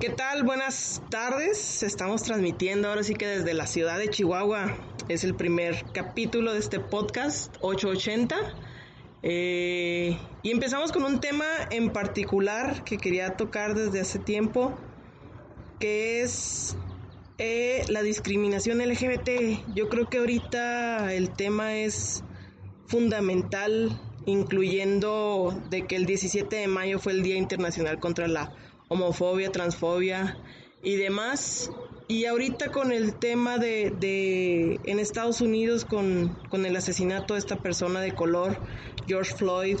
¿Qué tal? Buenas tardes. Estamos transmitiendo ahora sí que desde la ciudad de Chihuahua. Es el primer capítulo de este podcast 880. Eh, y empezamos con un tema en particular que quería tocar desde hace tiempo, que es eh, la discriminación LGBT. Yo creo que ahorita el tema es fundamental, incluyendo de que el 17 de mayo fue el Día Internacional contra la homofobia, transfobia y demás. Y ahorita con el tema de, en Estados Unidos con, con, el asesinato de esta persona de color, George Floyd,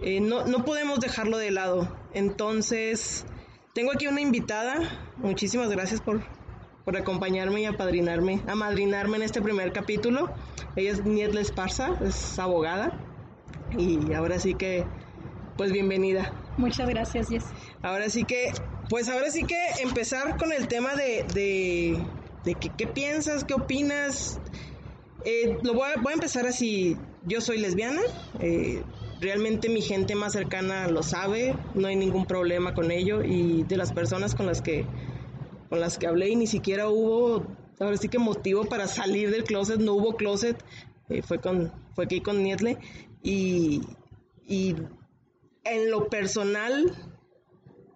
eh, no, no podemos dejarlo de lado. Entonces, tengo aquí una invitada. Muchísimas gracias por, por acompañarme y apadrinarme, amadrinarme en este primer capítulo. Ella es Nietle Esparza, es abogada. Y ahora sí que, pues bienvenida. Muchas gracias, Jess. Ahora sí que, pues ahora sí que empezar con el tema de, de, de que, qué piensas, qué opinas. Eh, lo voy a, voy a, empezar así. Yo soy lesbiana. Eh, realmente mi gente más cercana lo sabe. No hay ningún problema con ello. Y de las personas con las que, con las que hablé ni siquiera hubo, ahora sí que motivo para salir del closet. No hubo closet. Eh, fue con, fue aquí con Nietle. Y en lo personal,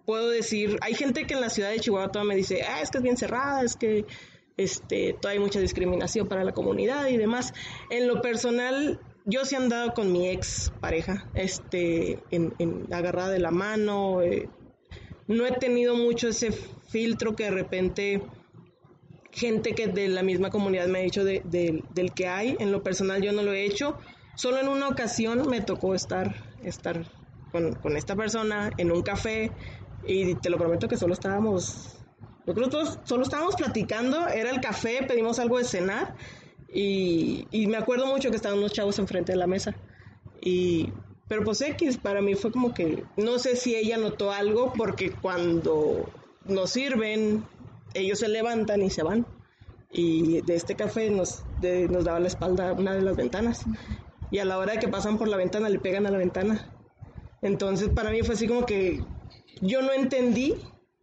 puedo decir, hay gente que en la ciudad de Chihuahua todavía me dice, ah, es que es bien cerrada, es que este, todavía hay mucha discriminación para la comunidad y demás. En lo personal, yo sí he andado con mi ex pareja, este, en, en agarrada de la mano. Eh, no he tenido mucho ese filtro que de repente gente que de la misma comunidad me ha dicho de, de, del que hay. En lo personal yo no lo he hecho. Solo en una ocasión me tocó estar, estar con, esta persona en un café y te lo prometo que solo estábamos, nosotros solo estábamos platicando, era el café, pedimos algo de cenar y, y me acuerdo mucho que estaban unos chavos enfrente de la mesa y pero pues X para mí fue como que no sé si ella notó algo porque cuando nos sirven ellos se levantan y se van y de este café nos, de, nos daba la espalda una de las ventanas y a la hora de que pasan por la ventana le pegan a la ventana entonces para mí fue así como que yo no entendí,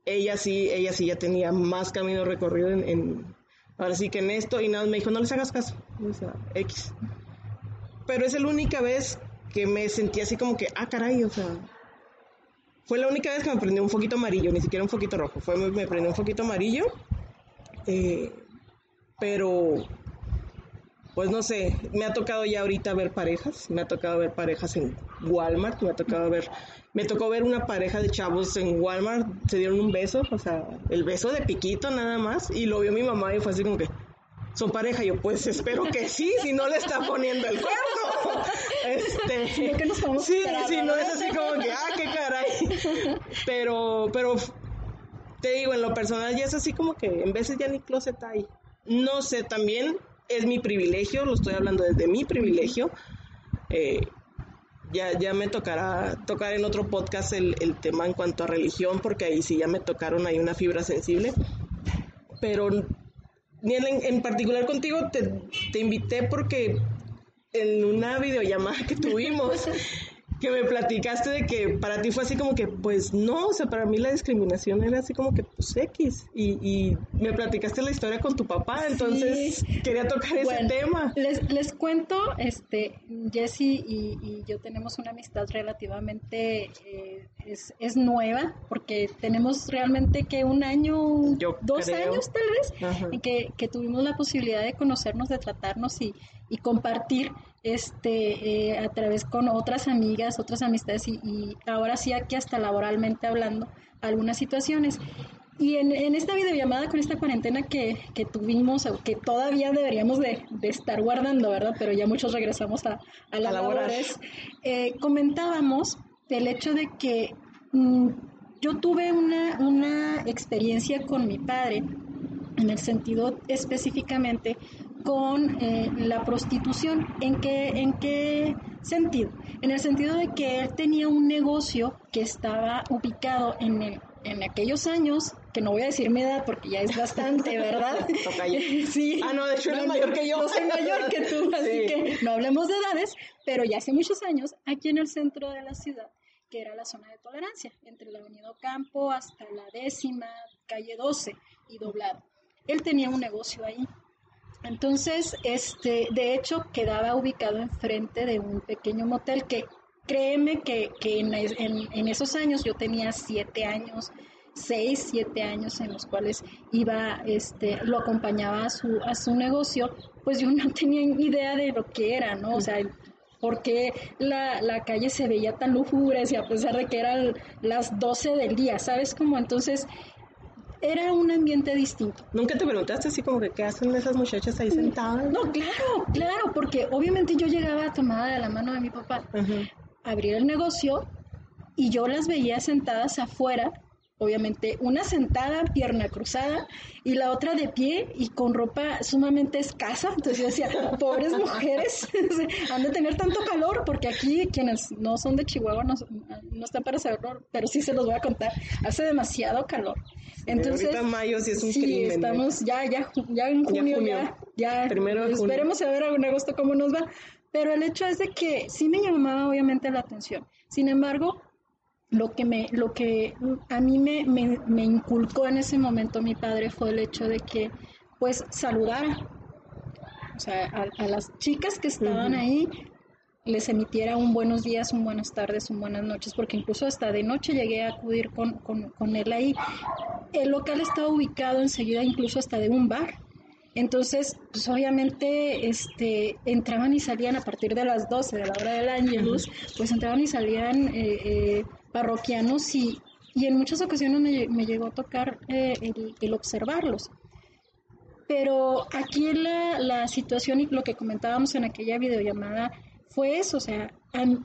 ella sí, ella sí ya tenía más camino recorrido en, en ahora sí que en esto y nada, me dijo, no les hagas caso, o sea, X. Pero es la única vez que me sentí así como que, ah, caray, o sea, fue la única vez que me prendió un foquito amarillo, ni siquiera un foquito rojo, fue, me prendió un foquito amarillo, eh, pero pues no sé, me ha tocado ya ahorita ver parejas, me ha tocado ver parejas en Walmart, me ha tocado ver, me tocó ver una pareja de chavos en Walmart, se dieron un beso, o sea, el beso de piquito nada más, y lo vio mi mamá y fue así como que, son pareja, yo pues espero que sí, si no le está poniendo el cuerno. Este, sí, que nos sí, sí, no es así como que, ah, qué caray. Pero, pero te digo, en lo personal ya es así como que en veces ya ni closet hay. No sé, también es mi privilegio, lo estoy hablando desde mi privilegio. Eh, ya, ya me tocará tocar en otro podcast el, el, tema en cuanto a religión, porque ahí sí ya me tocaron ahí una fibra sensible. Pero en, en particular contigo te, te invité porque en una videollamada que tuvimos, que me platicaste de que para ti fue así como que, pues no, o sea, para mí la discriminación era así como que, pues X. Y, y me platicaste la historia con tu papá, entonces quería tocar ese tema. Les, les cuento, este, Jesse y, y, yo tenemos una amistad relativamente, eh, es, es, nueva, porque tenemos realmente que un año, dos años tal vez, en que, que tuvimos la posibilidad de conocernos, de tratarnos y, y compartir este eh, a través con otras amigas, otras amistades y, ahora sí aquí hasta laboralmente hablando algunas situaciones. Y en, en esta videollamada con esta cuarentena que, que tuvimos, o que todavía deberíamos de, de, estar guardando, ¿verdad? Pero ya muchos regresamos a, a las labores, eh, comentábamos el hecho de que mm, yo tuve una, una experiencia con mi padre, en el sentido específicamente con eh, la prostitución. ¿En qué, ¿En qué sentido? En el sentido de que él tenía un negocio que estaba ubicado en, el, en aquellos años, que no voy a decir mi edad porque ya es bastante, ¿verdad? sí. Ah, no, de hecho no, mayor que yo. No soy mayor que tú, así que no hablemos de edades, pero ya hace muchos años, aquí en el centro de la ciudad, que era la zona de tolerancia, entre la Avenida Campo hasta la décima, calle 12 y doblado. Él tenía un negocio ahí entonces, este, de hecho, quedaba ubicado enfrente de un pequeño motel que créeme que, que en, esos años yo tenía siete años, seis, siete años en los cuales iba, este, lo acompañaba a su, a su negocio, pues yo no tenía idea de lo que era, ¿no? O sea, porque la, la calle se veía tan lúgubre, a pesar de que eran las 12 del día, ¿sabes? Como entonces era un ambiente distinto. ¿Nunca te preguntaste así como que qué hacen esas muchachas ahí sentadas? No, claro, claro, porque obviamente yo llegaba tomada de la mano de mi papá, a abrir el negocio y yo las veía sentadas afuera obviamente una sentada, pierna cruzada, y la otra de pie y con ropa sumamente escasa. Entonces yo decía, pobres mujeres, han de tener tanto calor, porque aquí quienes no son de Chihuahua no, no están para saberlo, pero sí se los voy a contar, hace demasiado calor. Entonces, ahorita mayo sí es un sí, estamos ya, ya, ya en junio, ya, ya, Primero esperemos a ver en agosto cómo nos va. Pero el hecho es de que sí me llamaba obviamente la atención. Sin embargo, lo que me, lo que a mí me, me, inculcó en ese momento mi padre fue el hecho de que pues saludara. O sea, a, las chicas que estaban ahí les emitiera un buenos días, un buenas tardes, un buenas noches, porque incluso hasta de noche llegué a acudir con, con, con él ahí. El local estaba ubicado enseguida incluso hasta de un bar. Entonces, pues obviamente este, entraban y salían a partir de las 12 de la hora del ángelus, pues entraban y salían eh, eh, parroquianos y, y, en muchas ocasiones me, llegó a tocar eh, el, observarlos. Pero aquí la, la situación y lo que comentábamos en aquella videollamada fue eso, o sea,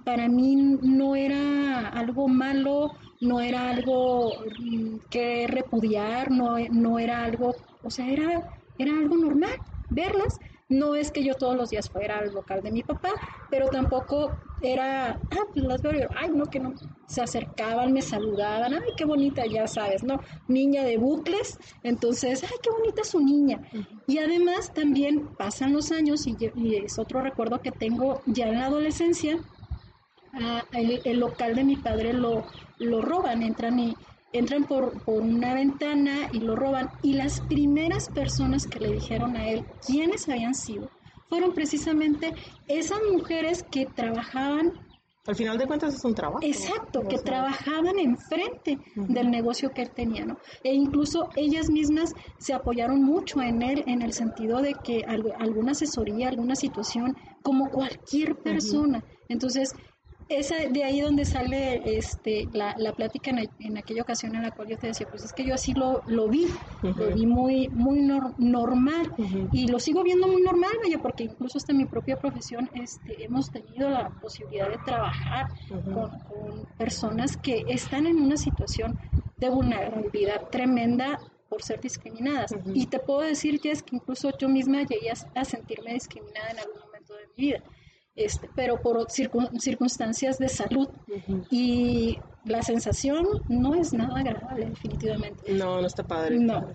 para mí no era algo malo, no era algo mm, que repudiar, no, no era algo, o sea, era era algo normal verlas. No es que yo todos los días fuera al local de mi papá, pero tampoco era, ah, pues las veo, ay, no, que no. Se acercaban, me saludaban, ay, qué bonita, ya sabes, ¿no? Niña de bucles, entonces, ay, qué bonita su niña. Y además también pasan los años y, es otro recuerdo que tengo ya en la adolescencia, ah, el, local de mi padre lo, lo roban, entran y entran por, por, una ventana y lo roban. Y las primeras personas que le dijeron a él quiénes habían sido fueron precisamente esas mujeres que trabajaban. Al final de cuentas es un trabajo. Exacto, que trabajaban enfrente del negocio que él tenía, ¿no? E incluso ellas mismas se apoyaron mucho en él en el sentido de que alguna asesoría, alguna situación, como cualquier persona. Entonces, esa, de ahí donde sale este, la, la plática en, aquella ocasión en la cual yo te decía, pues es que yo así lo, lo vi, lo vi muy, muy normal y lo sigo viendo muy normal, vaya, porque incluso hasta en mi propia profesión este, hemos tenido la posibilidad de trabajar con, personas que están en una situación de vulnerabilidad tremenda por ser discriminadas. Y te puedo decir, Jess, que incluso yo misma llegué a sentirme discriminada en algún momento de mi vida. Este, pero por circunstancias de salud. Y la sensación no es nada agradable, definitivamente. No, no está padre. No,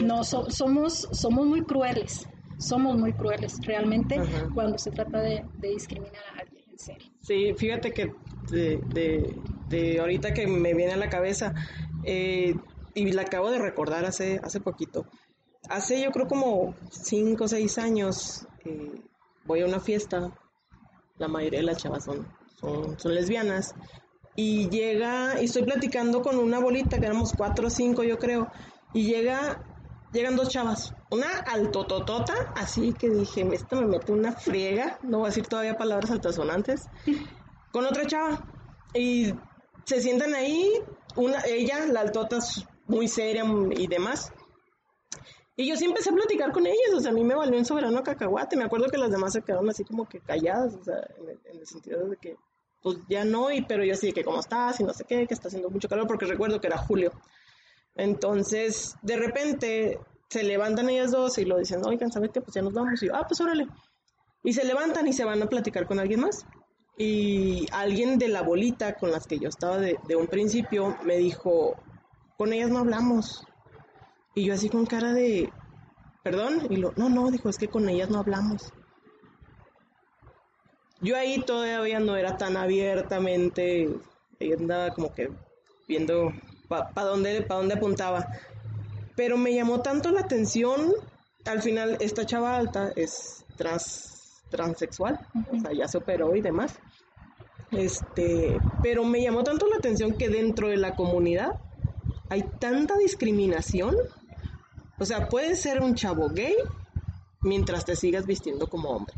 no, somos, somos muy crueles, somos muy crueles realmente cuando se trata de, discriminar a alguien, en serio. Sí, fíjate que de, de, ahorita que me viene a la cabeza. Eh, y la acabo de recordar hace, hace poquito. Hace yo creo como 5 o 6 años eh, voy a una fiesta, la mayoría de las chavas son, son, son, lesbianas, y llega, y estoy platicando con una bolita, que éramos 4 o 5 yo creo, y llega, llegan dos chavas, una altototota, así que dije, esta me mete una friega, no voy a decir todavía palabras altasonantes, con otra chava, y se sientan ahí, una, ella, la altota, muy seria y demás. Y yo sí empecé a platicar con ellas, o sea, a mí me valió un soberano cacahuate. Me acuerdo que las demás se quedaron así como que calladas, o sea, en el, sentido de que, pues ya no, y, pero yo sí, que cómo estás y no sé qué, que está haciendo mucho calor, porque recuerdo que era julio. Entonces, de repente, se levantan ellas dos y lo dicen, oigan, ¿sabes qué? Pues ya nos vamos. Y yo, ah, pues órale. Y se levantan y se van a platicar con alguien más. Y alguien de la bolita con las que yo estaba de, de un principio me dijo, con ellas no hablamos. Y yo así con cara de, perdón, y lo, no, no, dijo, es que con ellas no hablamos. Yo ahí todavía no era tan abiertamente, ella andaba como que viendo para dónde, pa dónde apuntaba. Pero me llamó tanto la atención, al final esta chava alta es trans, transexual, o sea, ya se operó y demás. Este, pero me llamó tanto la atención que dentro de la comunidad hay tanta discriminación. O sea, puedes ser un chavo gay mientras te sigas vistiendo como hombre.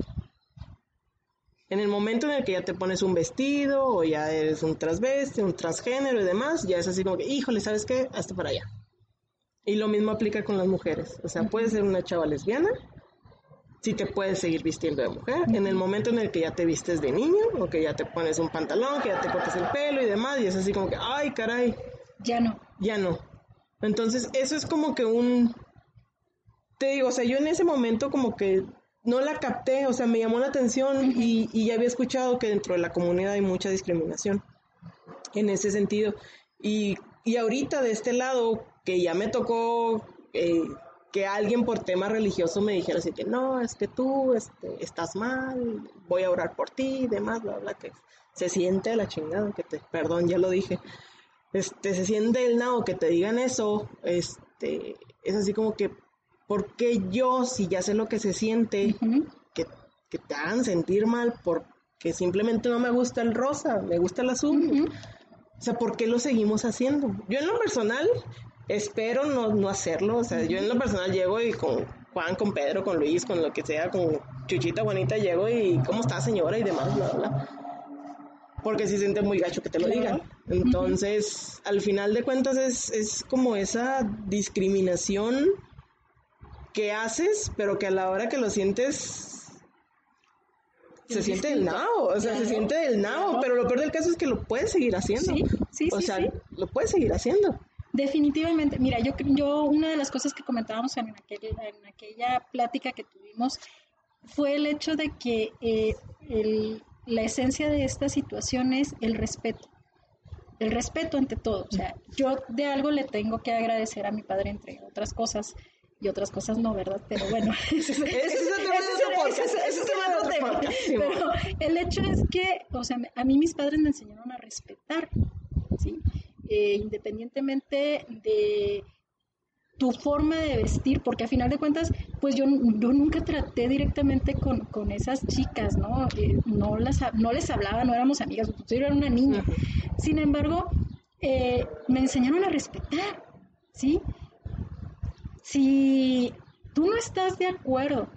En el momento en el que ya te pones un vestido o ya eres un transveste, un transgénero y demás, ya es así como que, híjole, ¿sabes qué? Hasta para allá. Y lo mismo aplica con las mujeres. O sea, puedes ser una chava lesbiana, si te puedes seguir vistiendo de mujer. En el momento en el que ya te vistes de niño, o que ya te pones un pantalón, que ya te cortas el pelo y demás, y es así como que, ay, caray. Ya no ya no. Entonces, eso es como que un... Te digo, o sea, yo en ese momento como que no la capté, o sea, me llamó la atención y, ya había escuchado que dentro de la comunidad hay mucha discriminación en ese sentido. Y, y ahorita de este lado, que ya me tocó eh, que alguien por tema religioso me dijera así que no, es que tú este, estás mal, voy a orar por ti y demás, bla, bla, que se siente la chingada, que te, perdón, ya lo dije, este, se siente el nao que te digan eso, este, es así como que, ¿por qué yo, si ya sé lo que se siente, que, te hagan sentir mal porque simplemente no me gusta el rosa, me gusta el azul? O sea, ¿por qué lo seguimos haciendo? Yo en lo personal espero no, no hacerlo, o sea, yo en lo personal llego y con Juan, con Pedro, con Luis, con lo que sea, con Chuchita, Juanita, llego y ¿cómo está señora? y demás, bla, bla porque se siente muy gacho que te lo digan. Entonces, al final de cuentas es, es como esa discriminación que haces, pero que a la hora que lo sientes se siente del nao, o sea, se siente del nao, pero lo peor del caso es que lo puedes seguir haciendo. Sí, sí, o sea, lo puedes seguir haciendo. Definitivamente, mira, yo, yo una de las cosas que comentábamos en, en aquella plática que tuvimos fue el hecho de que eh, el, la esencia de esta situación es el respeto. El respeto ante todo. O sea, yo de algo le tengo que agradecer a mi padre, entre otras cosas, y otras cosas no, ¿verdad? Pero bueno, ese es otro tema. Pero el hecho es que, o sea, a mí mis padres me enseñaron a respetar, ¿sí? Eh, independientemente de tu forma de vestir, porque a final de cuentas, pues yo, yo nunca traté directamente con, con esas chicas, ¿no? Eh, no, las, no les hablaba, no éramos amigas, yo era una niña. Sin embargo, eh, me enseñaron a respetar, ¿sí? Si tú no estás de acuerdo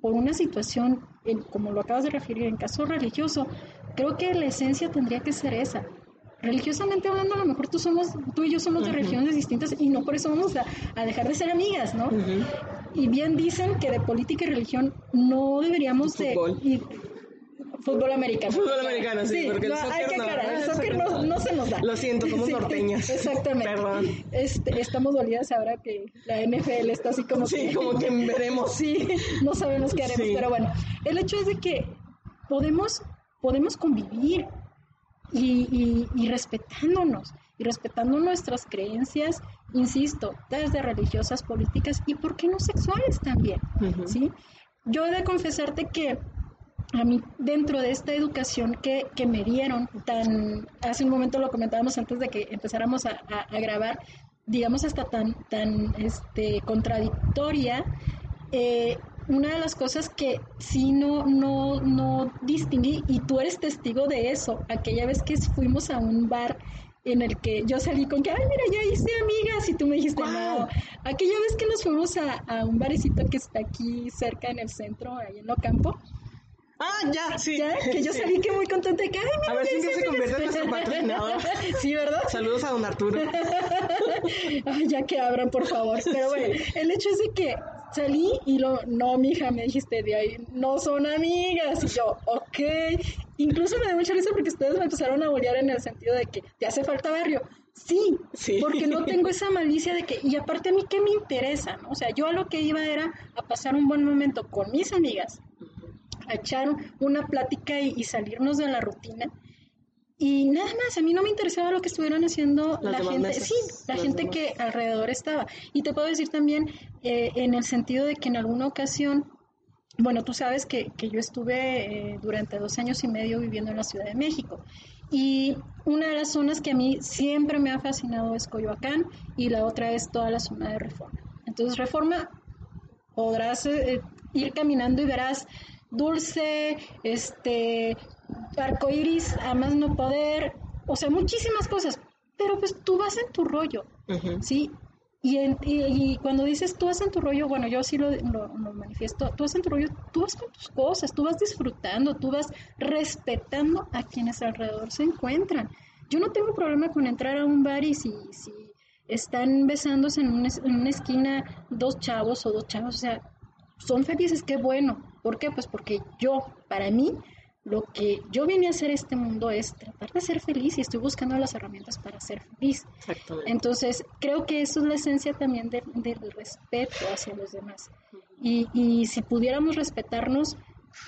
por una situación, como lo acabas de referir, en caso religioso, creo que la esencia tendría que ser esa, religiosamente hablando, a lo mejor tú, somos, tú y yo somos de regiones distintas y no por eso vamos a, dejar de ser amigas, ¿no? Y bien dicen que de política y religión no deberíamos de... fútbol americano. Fútbol americano, sí, porque el soccer, hay que no, el soccer no, se nos da. Lo siento, somos norteñas. Exactamente. Perdón. Este, estamos dolidas ahora que la NFL está así como sí, que... como que veremos. Sí, no sabemos qué haremos, pero bueno. El hecho es de que podemos, podemos convivir, y, respetándonos y respetando nuestras creencias, insisto, desde religiosas, políticas y, ¿por qué no sexuales también? ¿sí? Yo he de confesarte que a mí dentro de esta educación que, que, me dieron, tan, hace un momento lo comentábamos antes de que empezáramos a, a, grabar, digamos hasta tan, tan este, contradictoria, eh, una de las cosas que sí no, no, no distinguí, y tú eres testigo de eso, aquella vez que fuimos a un bar en el que yo salí con que, ay, mira, ya hice amigas, y tú me dijiste, no, aquella vez que nos fuimos a, a, un barecito que está aquí cerca en el centro, ahí en Ocampo, Ah, ya, sí. ¿Ya? Que yo salí que muy contenta que, ay, mira, A ver si se convierte en nuestro patrocinador. Sí, ¿verdad? Saludos a don Arturo. ay, ya que abran, por favor. Pero bueno, el hecho es de que salí y lo, no, mija, me dijiste de ahí, no son amigas. Y yo, ok. Incluso me da mucha risa porque ustedes me empezaron a bolear en el sentido de que te hace falta barrio. Sí, sí, porque no tengo esa malicia de que, y aparte a mí, ¿qué me interesa? O sea, yo a lo que iba era a pasar un buen momento con mis amigas, a echar una plática y, salirnos de la rutina. Y nada más, a mí no me interesaba lo que estuvieran haciendo la gente, sí, la gente que alrededor estaba. Y te puedo decir también eh, en el sentido de que en alguna ocasión, bueno, tú sabes que, que yo estuve eh, durante dos años y medio viviendo en la Ciudad de México. Y una de las zonas que a mí siempre me ha fascinado es Coyoacán y la otra es toda la zona de Reforma. Entonces, Reforma, podrás eh, ir caminando y verás dulce, este, arcoiris a más no poder, o sea, muchísimas cosas, pero pues tú vas en tu rollo, ¿sí? Y, y, cuando dices tú vas en tu rollo, bueno, yo así lo, lo, manifiesto, tú vas en tu rollo, tú vas con tus cosas, tú vas disfrutando, tú vas respetando a quienes alrededor se encuentran. Yo no tengo problema con entrar a un bar y si, si están besándose en una, en una esquina dos chavos o dos chavos, o sea, son felices, qué bueno. ¿Por qué? Pues porque yo, para mí, lo que yo vine a hacer este mundo es tratar de ser feliz y estoy buscando las herramientas para ser feliz. Entonces, creo que eso es la esencia también del respeto hacia los demás. Y, y si pudiéramos respetarnos,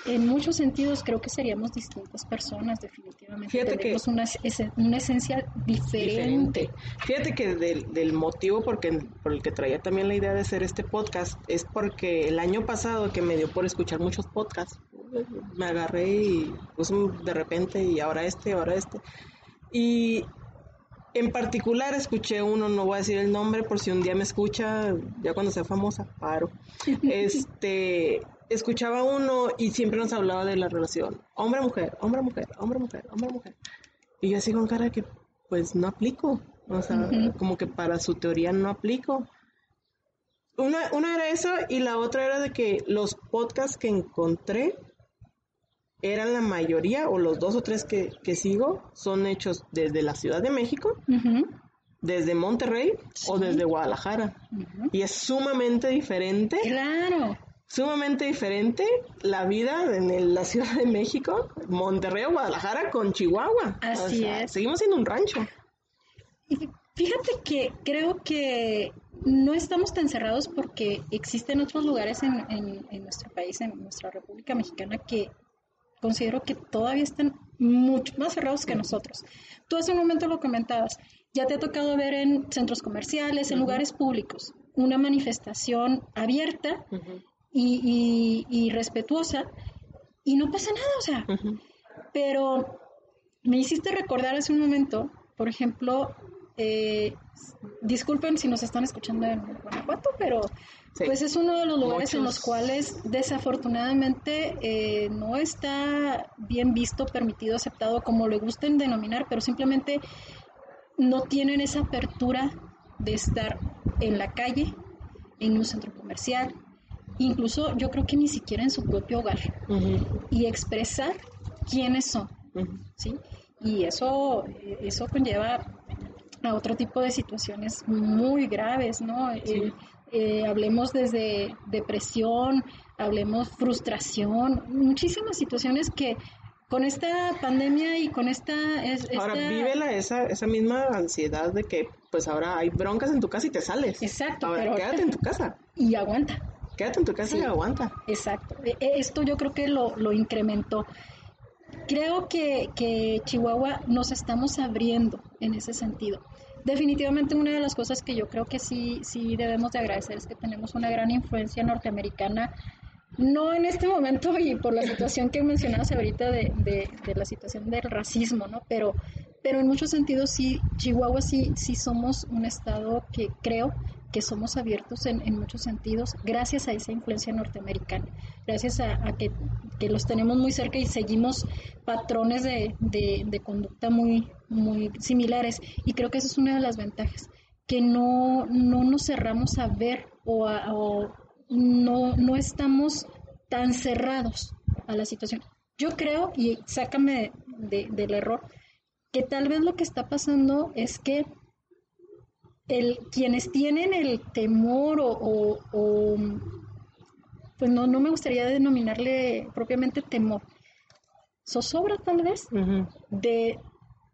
en muchos sentidos creo que seríamos distintas personas, definitivamente. Fíjate que una, una esencia diferente. Fíjate que del, del motivo porque, por el que traía también la idea de hacer este podcast es porque el año pasado que me dio por escuchar muchos podcasts, me agarré y pues de repente y ahora este, ahora este. Y en particular escuché uno, no voy a decir el nombre por si un día me escucha, ya cuando sea famosa, paro. Este, escuchaba uno y siempre nos hablaba de la relación hombre-mujer, hombre-mujer, hombre-mujer, hombre-mujer. Y yo así con cara que, pues no aplico. O sea, como que para su teoría no aplico. Una, una era eso y la otra era de que los podcasts que encontré eran la mayoría, o los dos o tres que, sigo, son hechos desde la Ciudad de México, desde Monterrey o desde Guadalajara. Y es sumamente diferente. Claro sumamente diferente la vida en la Ciudad de México, Monterrey o Guadalajara con Chihuahua. Así es. Seguimos siendo un rancho. Fíjate que creo que no estamos tan cerrados porque existen otros lugares en, en, nuestro país, en nuestra República Mexicana, que considero que todavía están mucho más cerrados que nosotros. Tú hace un momento lo comentabas, ya te ha tocado ver en centros comerciales, en lugares públicos, una manifestación abierta y, respetuosa y no pasa nada, o sea. Pero me hiciste recordar hace un momento, por ejemplo, eh, disculpen si nos están escuchando en Guanajuato, pero pues es uno de los lugares en los cuales desafortunadamente eh, no está bien visto, permitido, aceptado, como le gusten denominar, pero simplemente no tienen esa apertura de estar en la calle, en un centro comercial, incluso yo creo que ni siquiera en su propio hogar, y expresar quiénes son, ¿sí? Y eso, eso conlleva a otro tipo de situaciones muy graves, ¿no? Eh, eh, hablemos desde depresión, hablemos frustración, muchísimas situaciones que con esta pandemia y con esta... Ahora vive esa, esa misma ansiedad de que pues ahora hay broncas en tu casa y te sales. Exacto. pero quédate en tu casa. Y aguanta. Quédate en tu casa y aguanta. Exacto. E, e, esto yo creo que lo, lo incrementó. Creo que, que Chihuahua nos estamos abriendo en ese sentido. Definitivamente una de las cosas que yo creo que sí, sí debemos de agradecer es que tenemos una gran influencia norteamericana no en este momento y por la situación que mencionabas ahorita de, de, de, la situación del racismo, ¿no? Pero, pero en muchos sentidos sí, Chihuahua sí, sí somos un estado que creo que somos abiertos en, en muchos sentidos gracias a esa influencia norteamericana, gracias a, que, que, los tenemos muy cerca y seguimos patrones de, de, de conducta muy, muy similares. Y creo que esa es una de las ventajas, que no, no nos cerramos a ver o, o no, no estamos tan cerrados a la situación. Yo creo, y sácame del error, que tal vez lo que está pasando es que el, quienes tienen el temor o, pues no, no me gustaría denominarle propiamente temor, zozobra tal vez, de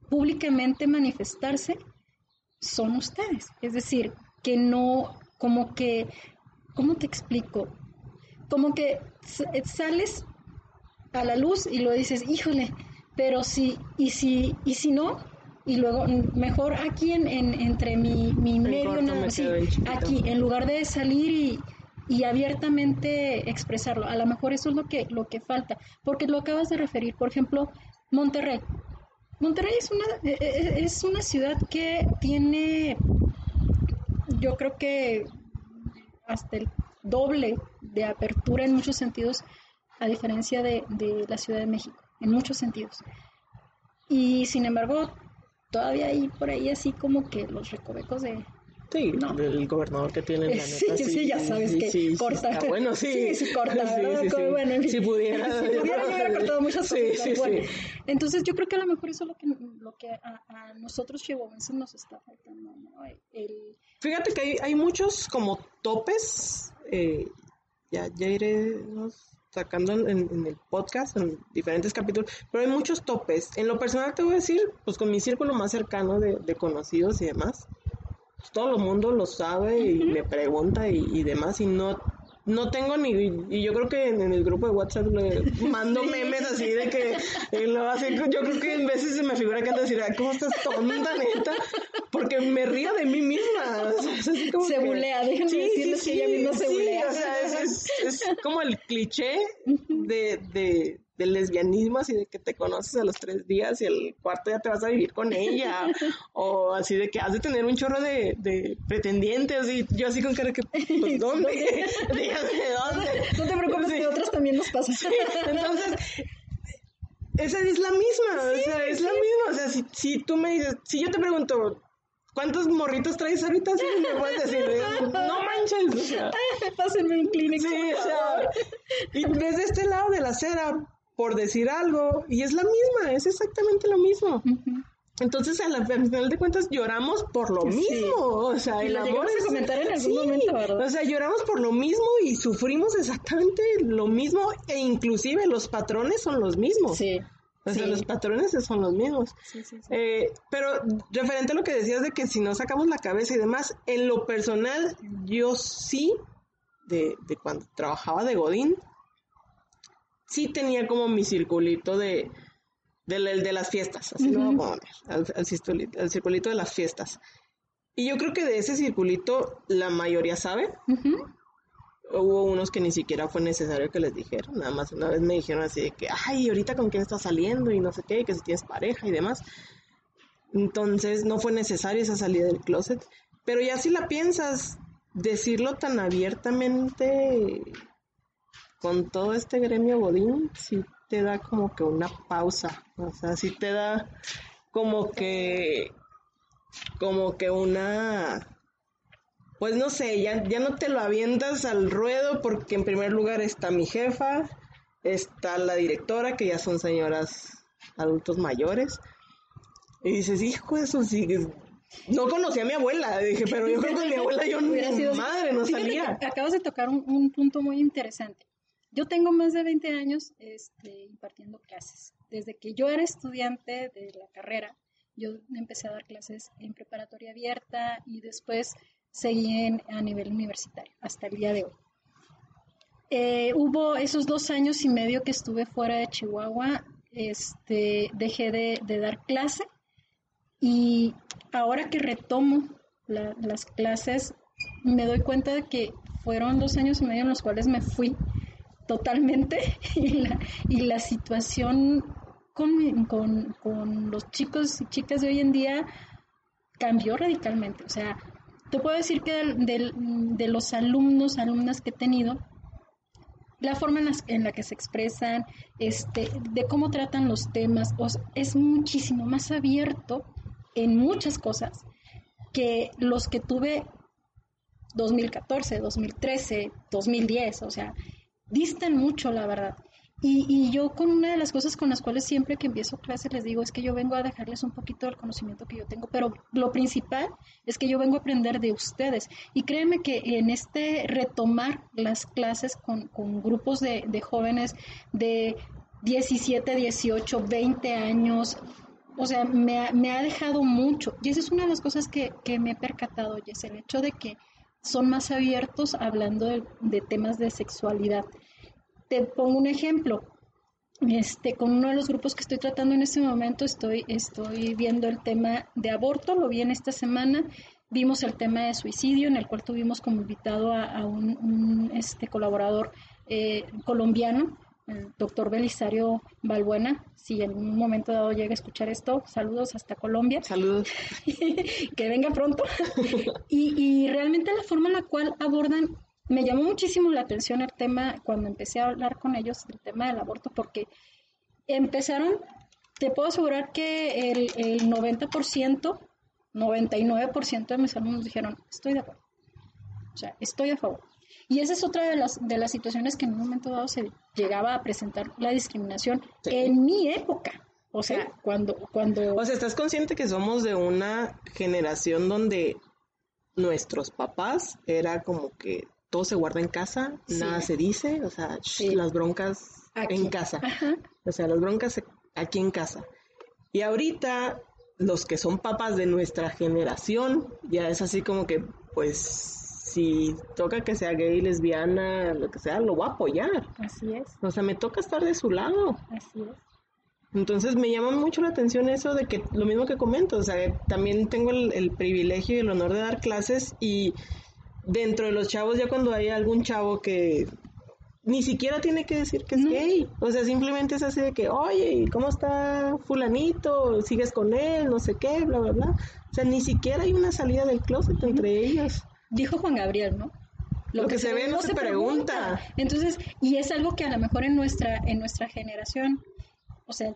públicamente manifestarse, son ustedes. Es decir, que no, como que ¿cómo te explico? Como que eh, sales a la luz y lo dices, híjole, pero sí, y si, y si no, y luego mm, mejor aquí en, entre mi, mi medio, aquí, en lugar de salir y, y, abiertamente expresarlo, a lo mejor eso es lo que, lo que falta, porque lo acabas de referir, por ejemplo, Monterrey. Monterrey es una, e, e, es una ciudad que tiene, yo creo que hasta el doble de apertura en muchos sentidos, a diferencia de, la Ciudad de México, en muchos sentidos. Y sin embargo, todavía hay por ahí así como que los recovecos de... Sí, no. el gobernador que tiene la neta. Sí, sí, sí, ya sabes que corta. bueno, sí. Sí, sí, corta, Bueno, en fin. Si pudiera. Si pudiera, hubiera cortado muchas cosas. bueno, entonces yo creo que a lo mejor eso es lo que, lo que a, a nosotros chihuahuenses nos está faltando, ¿no? El, Fíjate que hay, hay muchos como topes, eh, ya, ya iré sacando en, el podcast, en diferentes capítulos, pero hay muchos topes. En lo personal te voy a decir, pues con mi círculo más cercano de, de conocidos y demás, pues, todo el mundo lo sabe y me pregunta y, y demás, y no no tengo ni y yo creo que en, el grupo de WhatsApp le mando memes así de que lo hace, yo creo que en veces se me figura que anda decir cómo estás tonta neta porque me río de mí misma se bulea déjenme decirles que ella misma se bulea. o sea, es, es, como el cliché de, de del lesbianismo, así de que te conoces a los tres días y el cuarto ya te vas a vivir con ella, o así de que has de tener un chorro de, de pretendientes, y yo así con cara que, pues, ¿dónde? Dígame, ¿dónde? No te preocupes, que otras también nos pasan. entonces, esa es la misma, o sea, es la misma, o sea, si, si tú me dices, si yo te pregunto, ¿Cuántos morritos traes ahorita? Sí, me puedes decir, no manches, o sea. Pásenme un clínico. Sí, o sea, y desde este lado de la acera, por decir algo, y es la misma, es exactamente lo mismo. Entonces, al final de cuentas, lloramos por lo mismo. O sea, el amor es. comentar en algún momento, ¿verdad? O sea, lloramos por lo mismo y sufrimos exactamente lo mismo, e inclusive los patrones son los mismos. Sí. O sea, los patrones son los mismos. Sí, sí, eh, pero referente a lo que decías de que si no sacamos la cabeza y demás, en lo personal, yo sí, de, de cuando trabajaba de Godín, sí tenía como mi circulito de, de, las fiestas, así lo vamos a poner, al, circulito, de las fiestas. Y yo creo que de ese circulito la mayoría sabe. Hubo unos que ni siquiera fue necesario que les dijeran, nada más una vez me dijeron así de que, ay, ahorita con quién estás saliendo y no sé qué, que si tienes pareja y demás. Entonces no fue necesaria esa salida del closet. Pero ya si la piensas, decirlo tan abiertamente con todo este gremio Godín, sí te da como que una pausa, o sea, sí te da como que, como que una, pues no sé, ya, ya no te lo avientas al ruedo porque en primer lugar está mi jefa, está la directora, que ya son señoras adultos mayores, y dices, hijo, eso sí, no conocía a mi abuela, dije, pero yo creo que mi abuela yo no, sido madre, no salía. Acabas de tocar un punto muy interesante. Yo tengo más de 20 años este, impartiendo clases. Desde que yo era estudiante de la carrera, yo empecé a dar clases en preparatoria abierta y después seguí a nivel universitario hasta el día de hoy. Eh, hubo esos dos años y medio que estuve fuera de Chihuahua, este, dejé de, dar clase y ahora que retomo las clases, me doy cuenta de que fueron dos años y medio en los cuales me fui totalmente y la, y la situación con, con, con, los chicos y chicas de hoy en día cambió radicalmente. O sea, te puedo decir que de, los alumnos, alumnas que he tenido, la forma en la, que se expresan, este, de cómo tratan los temas, es muchísimo más abierto en muchas cosas que los que tuve 2014, 2013, 2010, o sea, distan mucho, la verdad. Y, yo con una de las cosas con las cuales siempre que empiezo clase les digo es que yo vengo a dejarles un poquito del conocimiento que yo tengo, pero lo principal es que yo vengo a aprender de ustedes. Y créanme que en este retomar las clases con, grupos de, jóvenes de 17, 18, 20 años, o sea, me ha, me ha, dejado mucho. Y esa es una de las cosas que, que me he percatado, y es el hecho de que son más abiertos hablando de temas de sexualidad te pongo un ejemplo. Este, con uno de los grupos que estoy tratando en este momento, estoy, estoy viendo el tema de aborto, lo vi en esta semana, vimos el tema de suicidio, en el cual tuvimos como invitado a, un, este, colaborador eh, colombiano, el doctor Belisario Balbuena, si en un momento dado llega a escuchar esto, saludos hasta Colombia. Saludos. que venga pronto. y, y realmente la forma en la cual abordan me llamó muchísimo la atención el tema cuando empecé a hablar con ellos del tema del aborto, porque empezaron, te puedo asegurar que el, el 90%, 99% de mis alumnos dijeron, estoy de acuerdo. O sea, estoy a favor. Y esa es otra de las, de las situaciones que en un momento dado se llegaba a presentar la discriminación en mi época. O sea, cuando, cuando... O sea, ¿estás consciente que somos de una generación donde nuestros papás era como que todo se guarda en casa, nada se dice, o sea, las broncas en casa. O sea, las broncas aquí en casa. Y ahorita los que son papás de nuestra generación, ya es así como que, pues, si toca que sea gay, lesbiana, lo que sea, lo voy a apoyar. Así es. O sea, me toca estar de su lado. Así es. Entonces me llama mucho la atención eso de que lo mismo que comento, o sea, también tengo el, el privilegio y el honor de dar clases y dentro de los chavos, ya cuando hay algún chavo que ni siquiera tiene que decir que es gay. O sea, simplemente es así de que, oye, ¿cómo está fulanito? ¿Sigues con él? No sé qué, bla, bla, bla. O sea, ni siquiera hay una salida del closet entre ellos. Dijo Juan Gabriel, ¿no? Lo, que, se ve no se pregunta. Entonces, y es algo que a lo mejor en nuestra, en nuestra generación, o sea,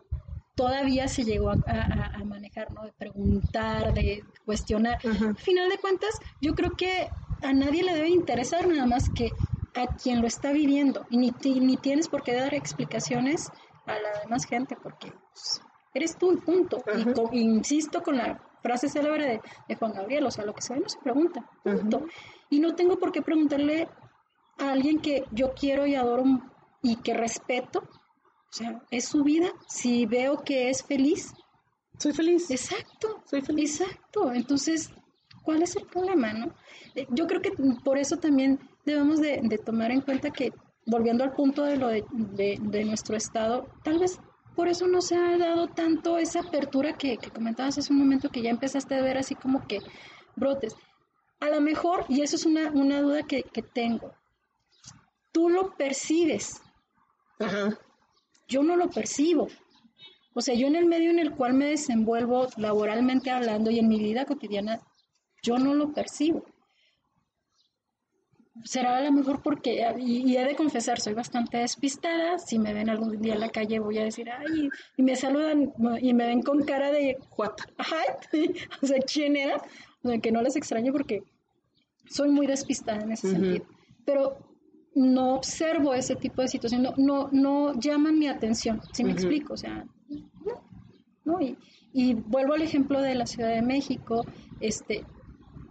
todavía se llegó a, manejar, ¿no? De preguntar, de cuestionar. Al final de cuentas, yo creo que a nadie le debe interesar nada más que a quien lo está viviendo. Y ni, ni tienes por qué dar explicaciones a la demás gente, porque pues, eres tú, punto. Y insisto con la frase célebre de, Juan Gabriel, o sea, lo que se ve no se pregunta, punto. Y no tengo por qué preguntarle a alguien que yo quiero y adoro y que respeto, o sea, es su vida. Si veo que es feliz, soy feliz. Exacto, soy feliz. Exacto. Entonces, ¿cuál es el problema, no? Eh, yo creo que por eso también debemos de, tomar en cuenta que, volviendo al punto de lo de, nuestro estado, tal vez por eso no se ha dado tanto esa apertura que, comentabas hace un momento, que ya empezaste a ver así como que brotes. A lo mejor, y eso es una, duda que, que tengo, tú lo percibes. Ajá. Yo no lo percibo. O sea, yo en el medio en el cual me desenvuelvo laboralmente hablando y en mi vida cotidiana, yo no lo percibo será a lo mejor porque, y, he de confesar, soy bastante despistada, si me ven algún día en la calle voy a decir, ay, y me saludan y me ven con cara de, what, o sea, ¿quién era? O sea, que no les extraño porque soy muy despistada en ese sentido, pero no observo ese tipo de situación, no, no, no llaman mi atención, si me explico, o sea, no, no, y, y vuelvo al ejemplo de la Ciudad de México, este,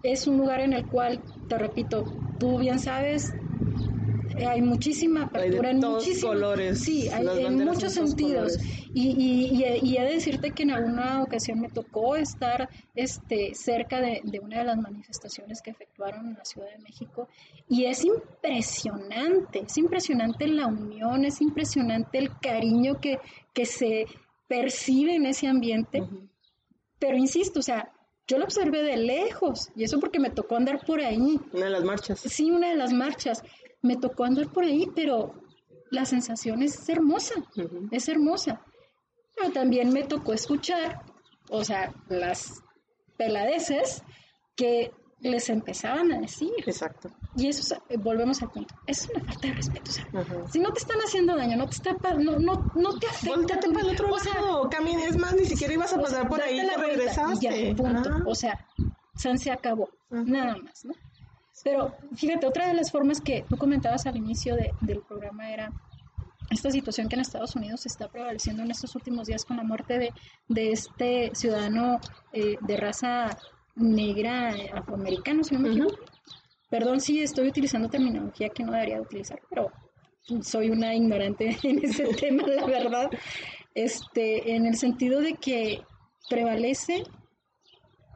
es un lugar en el cual, te repito, tú bien sabes, hay muchísima apertura en muchísimos colores. Sí, hay, en muchos sentidos. Y, y, y, he de decirte que en alguna ocasión me tocó estar este, cerca de, de, una de las manifestaciones que efectuaron en la Ciudad de México y es impresionante, es impresionante la unión, es impresionante el cariño que, que se percibe en ese ambiente. Pero insisto, o sea, yo lo observé de lejos, y eso porque me tocó andar por ahí. Una de las marchas. Sí, una de las marchas. Me tocó andar por ahí, pero la sensación es hermosa, es hermosa. Pero también me tocó escuchar, o sea, las peladeces que les empezaban a decir. Exacto. Y eso, volvemos al punto, es una falta de respeto. O sea, si no te están haciendo daño, no te está no, no, no te afecta. Volteate para el otro lado, camines más, ni siquiera ibas a pasar por ahí, te regresaste. punto. O sea, San se acabó, nada más, ¿no? Pero fíjate, otra de las formas que tú comentabas al inicio de, del programa era esta situación que en Estados Unidos está prevaleciendo en estos últimos días con la muerte de, de este ciudadano eh, de raza negra afroamericano, si no me equivoco. Perdón si estoy utilizando terminología que no debería utilizar, pero soy una ignorante en ese tema, la verdad. Este, en el sentido de que prevalece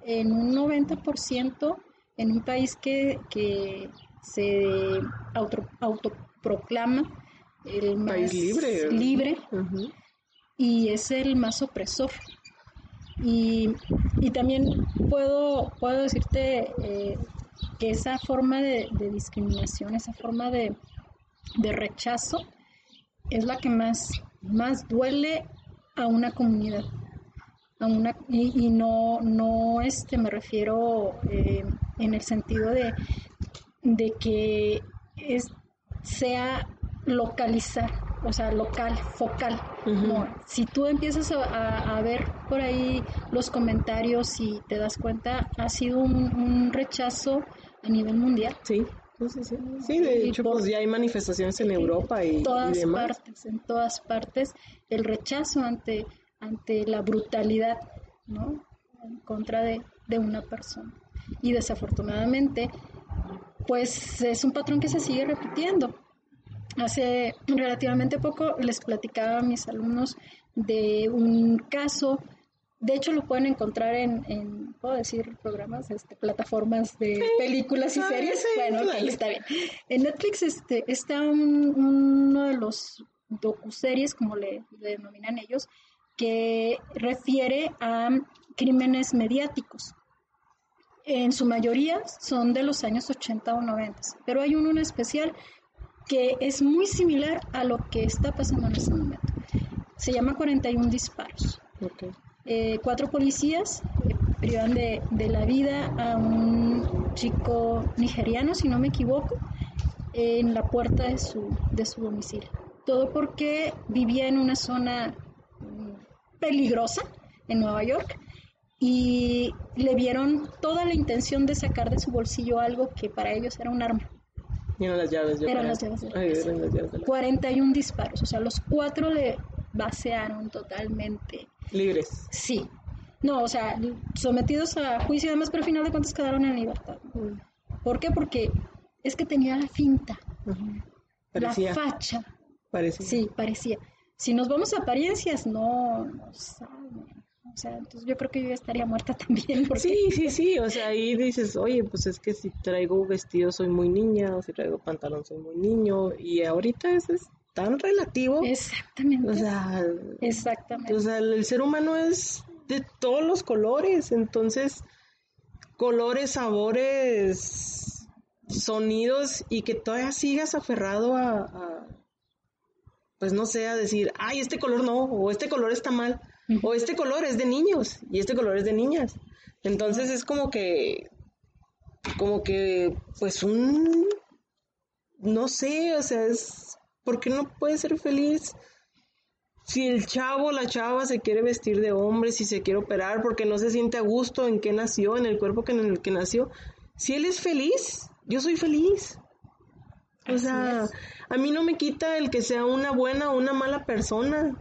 en un 90% en un país que, que se auto, autoproclama el más país libre, libre y es el más opresor. Y, y también puedo, puedo decirte eh, que esa forma de, discriminación, esa forma de, de, rechazo, es la que más, más duele a una comunidad. A una, y, no, no este, me refiero eh, en el sentido de, de que es, sea localizar, o sea, local, focal. si tú empiezas a, ver por ahí los comentarios y te das cuenta, ha sido un, rechazo a nivel mundial. Sí. Sí, sí, sí. de hecho, pues ya hay manifestaciones en Europa y, todas demás. partes, en todas partes, el rechazo ante, ante la brutalidad, ¿no? En contra de, de una persona. Y desafortunadamente, pues es un patrón que se sigue repitiendo. Hace relativamente poco les platicaba a mis alumnos de un caso, de hecho lo pueden encontrar en, puedo decir, programas, este, plataformas de películas y series. bueno, está bien. En Netflix este, está uno de los docuseries, como le, denominan ellos, que refiere a crímenes mediáticos. En su mayoría son de los años 80 o 90, pero hay uno en especial que es muy similar a lo que está pasando en este momento. Se llama 41 disparos. Eh, cuatro policías eh, privan de, la vida a un chico nigeriano, si no me equivoco, en la puerta de su, de su domicilio. Todo porque vivía en una zona mm, peligrosa en Nueva York y le vieron toda la intención de sacar de su bolsillo algo que para ellos era un arma. Eran las llaves. Eran las llaves. De 41 disparos, o sea, los cuatro le vaciaron totalmente. Libres. Sí. No, o sea, sometidos a juicio y demás, pero al final de cuentas quedaron en libertad. ¿Por qué? Porque es que tenía la finta, parecía. la facha. Parecía. Sí, parecía. Si nos vamos a apariencias, no, no saben. O sea, entonces yo creo que yo ya estaría muerta también. Sí, sí, sí, o sea, ahí dices, oye, pues es que si traigo vestido soy muy niña, o si traigo pantalón soy muy niño, y ahorita eso es tan relativo. Exactamente. O sea, exactamente. O sea, el ser humano es de todos los colores, entonces, colores, sabores, sonidos, y que todavía sigas aferrado a, a pues no sé, a decir, ay, este color no, o este color está mal o este color es de niños y este color es de niñas. Entonces es como que, como que, pues un, no sé, o sea, es, ¿por qué no puede ser feliz? Si el chavo o la chava se quiere vestir de hombre, si se quiere operar porque no se siente a gusto en qué nació, en el cuerpo que en el que nació, si él es feliz, yo soy feliz. O sea, a mí no me quita el que sea una buena o una mala persona.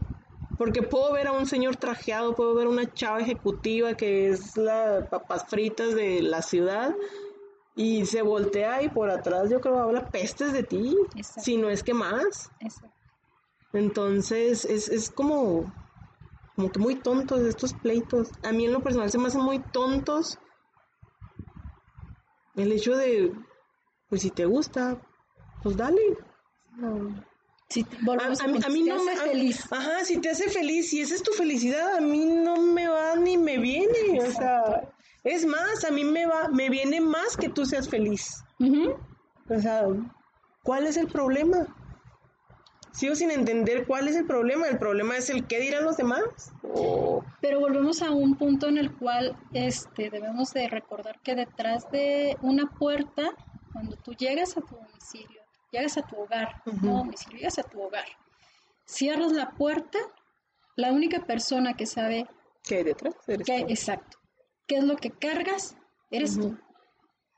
Porque puedo ver a un señor trajeado, puedo ver a una chava ejecutiva que es la papas fritas de la ciudad y se voltea y por atrás yo creo habla pestes de ti, si no es que más. Entonces es, es como, como que muy tontos estos pleitos. A mí en lo personal se me hacen muy tontos el hecho de, pues si te gusta, pues dale. Si a, mí no me feliz. Ajá, si te hace feliz, si esa es tu felicidad, a mí no me va ni me viene. O sea, es más, a mí me va, me viene más que tú seas feliz. O sea, ¿cuál es el problema? sigo sin entender cuál es el problema. El problema es el qué dirán los demás. Pero volvemos a un punto en el cual este, debemos de recordar que detrás de una puerta, cuando tú llegas a tu domicilio, llegas a tu hogar, no domicilio, llegas a tu hogar, cierras la puerta, la única persona que sabe... ¿Qué hay detrás? Exacto. ¿Qué es lo que cargas? Eres tú.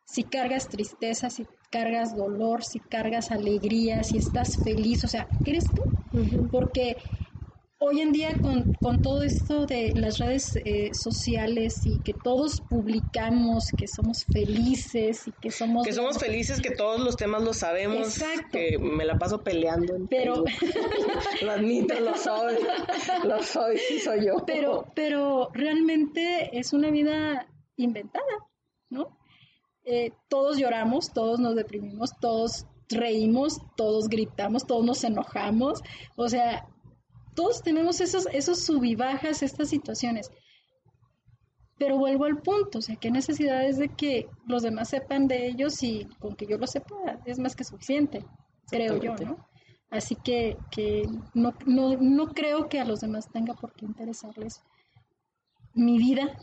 Si cargas tristeza, si cargas dolor, si cargas alegría, si estás feliz, o sea, eres tú. Porque hoy en día con, todo esto de las redes eh, sociales y que todos publicamos que somos felices y que somos... Que somos felices, que todos los temas los sabemos, Exacto. que me la paso peleando. pero... lo admito, lo soy, lo soy, sí soy yo. Pero, pero realmente es una vida inventada, ¿no? Eh, todos lloramos, todos nos deprimimos, todos reímos, todos gritamos, todos nos enojamos, o sea, todos tenemos esos, esos subibajas, estas situaciones. Pero vuelvo al punto, o sea, qué necesidad es de que los demás sepan de ellos y con que yo lo sepa es más que suficiente, creo yo, ¿no? Así que, que no, no, no creo que a los demás tenga por qué interesarles mi vida,